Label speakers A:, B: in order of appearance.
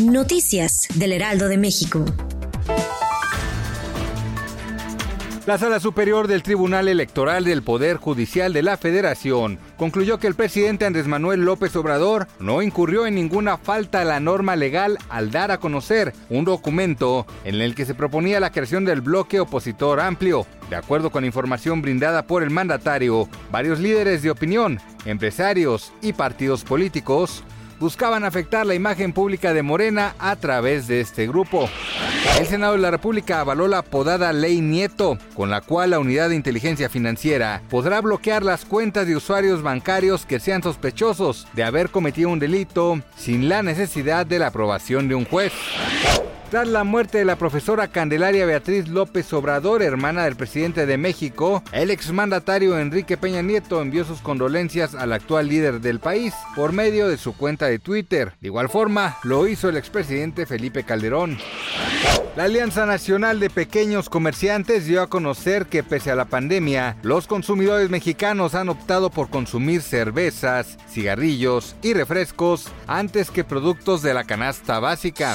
A: Noticias del Heraldo de México.
B: La Sala Superior del Tribunal Electoral del Poder Judicial de la Federación concluyó que el presidente Andrés Manuel López Obrador no incurrió en ninguna falta a la norma legal al dar a conocer un documento en el que se proponía la creación del bloque opositor amplio. De acuerdo con información brindada por el mandatario, varios líderes de opinión, empresarios y partidos políticos buscaban afectar la imagen pública de Morena a través de este grupo. El Senado de la República avaló la apodada Ley Nieto, con la cual la Unidad de Inteligencia Financiera podrá bloquear las cuentas de usuarios bancarios que sean sospechosos de haber cometido un delito sin la necesidad de la aprobación de un juez. Tras la muerte de la profesora Candelaria Beatriz López Obrador, hermana del presidente de México, el exmandatario Enrique Peña Nieto envió sus condolencias al actual líder del país por medio de su cuenta de Twitter. De igual forma, lo hizo el expresidente Felipe Calderón. La Alianza Nacional de Pequeños Comerciantes dio a conocer que pese a la pandemia, los consumidores mexicanos han optado por consumir cervezas, cigarrillos y refrescos antes que productos de la canasta básica.